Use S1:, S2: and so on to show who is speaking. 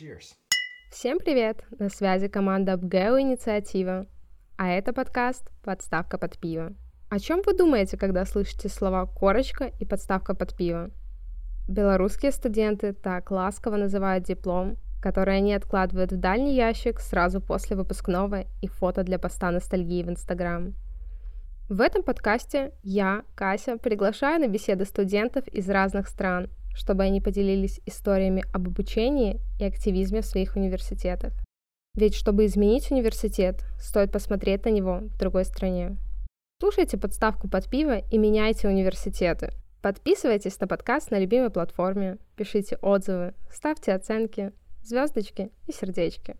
S1: Cheers.
S2: Всем привет! На связи команда AppGeo Инициатива. А это подкаст «Подставка под пиво». О чем вы думаете, когда слышите слова «корочка» и «подставка под пиво»? Белорусские студенты так ласково называют диплом, который они откладывают в дальний ящик сразу после выпускного и фото для поста ностальгии в Инстаграм. В этом подкасте я, Кася, приглашаю на беседы студентов из разных стран, чтобы они поделились историями об обучении и активизме в своих университетах. Ведь чтобы изменить университет, стоит посмотреть на него в другой стране. Слушайте подставку под пиво и меняйте университеты. Подписывайтесь на подкаст на любимой платформе, пишите отзывы, ставьте оценки, звездочки и сердечки.